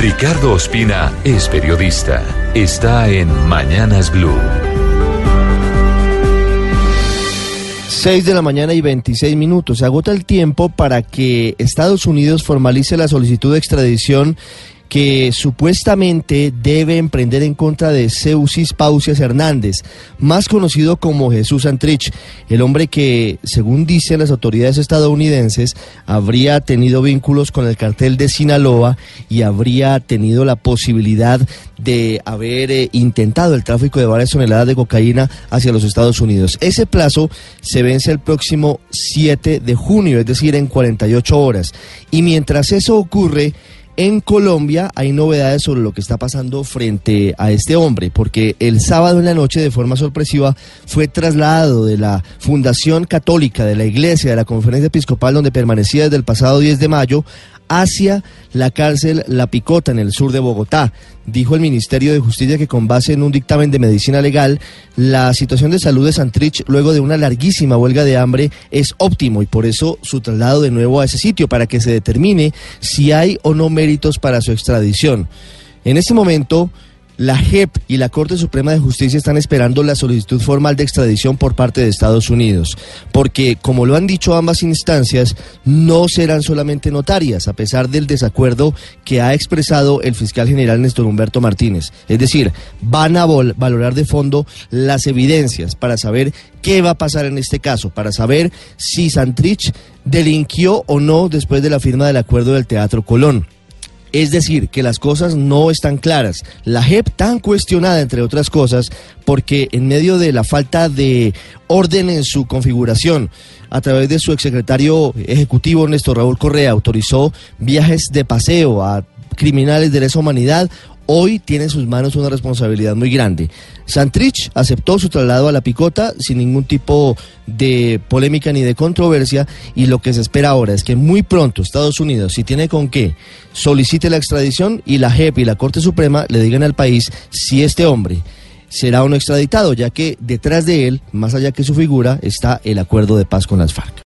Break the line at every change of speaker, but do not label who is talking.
Ricardo Ospina es periodista. Está en Mañanas Blue.
6 de la mañana y 26 minutos. Se agota el tiempo para que Estados Unidos formalice la solicitud de extradición que supuestamente debe emprender en contra de Seusis Pausias Hernández, más conocido como Jesús Antrich, el hombre que, según dicen las autoridades estadounidenses, habría tenido vínculos con el cartel de Sinaloa y habría tenido la posibilidad de haber eh, intentado el tráfico de varias toneladas de cocaína hacia los Estados Unidos. Ese plazo se vence el próximo 7 de junio, es decir, en 48 horas. Y mientras eso ocurre, en Colombia hay novedades sobre lo que está pasando frente a este hombre, porque el sábado en la noche, de forma sorpresiva, fue trasladado de la Fundación Católica, de la Iglesia, de la Conferencia Episcopal, donde permanecía desde el pasado 10 de mayo, hacia la cárcel La Picota en el sur de Bogotá. Dijo el Ministerio de Justicia que con base en un dictamen de medicina legal, la situación de salud de Santrich luego de una larguísima huelga de hambre es óptimo y por eso su traslado de nuevo a ese sitio para que se determine si hay o no méritos para su extradición. En este momento, la JEP y la Corte Suprema de Justicia están esperando la solicitud formal de extradición por parte de Estados Unidos, porque, como lo han dicho ambas instancias, no serán solamente notarias, a pesar del desacuerdo que ha expresado el fiscal general Néstor Humberto Martínez. Es decir, van a valorar de fondo las evidencias para saber qué va a pasar en este caso, para saber si Santrich delinquió o no después de la firma del acuerdo del Teatro Colón. Es decir, que las cosas no están claras. La JEP tan cuestionada, entre otras cosas, porque en medio de la falta de orden en su configuración, a través de su exsecretario ejecutivo Néstor Raúl Correa, autorizó viajes de paseo a criminales de lesa humanidad hoy tiene en sus manos una responsabilidad muy grande. Santrich aceptó su traslado a la picota sin ningún tipo de polémica ni de controversia y lo que se espera ahora es que muy pronto Estados Unidos, si tiene con qué, solicite la extradición y la JEP y la Corte Suprema le digan al país si este hombre será no extraditado, ya que detrás de él, más allá que su figura, está el acuerdo de paz con las FARC.